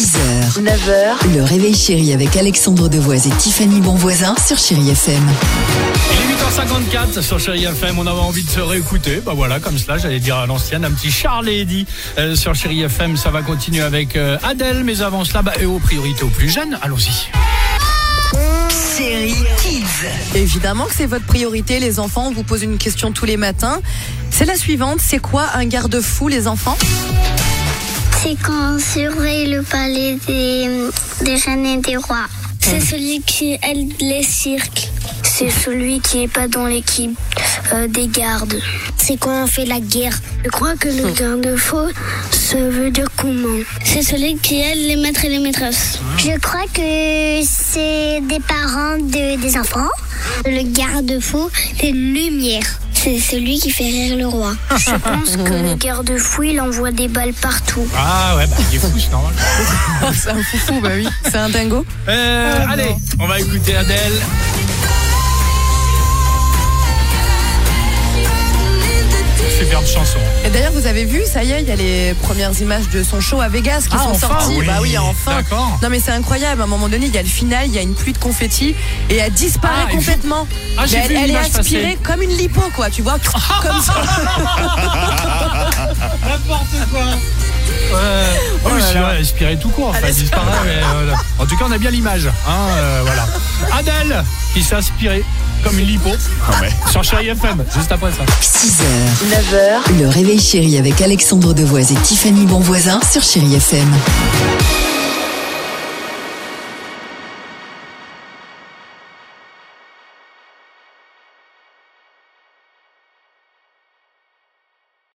6h, 9h, le réveil chéri avec Alexandre Devoise et Tiffany Bonvoisin sur Chéri FM. Il est 8h54 sur Chéri FM, on avait envie de se réécouter, bah voilà, comme cela, j'allais dire à l'ancienne, un petit Charles et Eddy euh, sur Chéri FM, ça va continuer avec euh, Adèle, mais avant cela, bah, et aux priorités aux plus jeunes, allons-y. Chéri Kids. Évidemment que c'est votre priorité, les enfants. On vous pose une question tous les matins. C'est la suivante. C'est quoi un garde-fou, les enfants? C'est quand on surveille le palais des, des reines et des rois. C'est celui qui aide les cirques. C'est celui qui est pas dans l'équipe euh, des gardes. C'est quand on fait la guerre? Je crois que le garde-fou, ça veut dire comment C'est celui qui aide les maîtres et les maîtresses. Je crois que c'est des parents de, des enfants. Le garde-fou, c'est lumière. C'est celui qui fait rire le roi. Je pense que le garde-fou, il envoie des balles partout. Ah ouais, bah, il est fou, c'est normal. C'est un foufou, bah oui. C'est un dingo. Euh, allez, on va écouter Adèle. Superbe chanson. Et d'ailleurs, vous avez vu, ça y est, il y a les premières images de son show à Vegas qui Ah, sont enfin, sorties. oui. Bah oui, enfin. D'accord. Non, mais c'est incroyable. À un moment donné, il y a le final, il y a une pluie de confettis et elle disparaît Ah, et complètement. Ah, j'ai Mais vu elle, elle est aspirée comme une lipo, quoi. Tu vois, comme ça. N'importe quoi. oui, c'est vrai, inspiré tout court, enfin, Elle est- disparaît, mais, euh, en tout cas, on a bien l'image. Hein, euh, voilà. Adèle, qui s'est inspirée comme une lipo sur Chéri FM, juste après ça. 6h, 9h, le réveil chéri avec Alexandre Devoise et Tiffany Bonvoisin sur Chéri FM.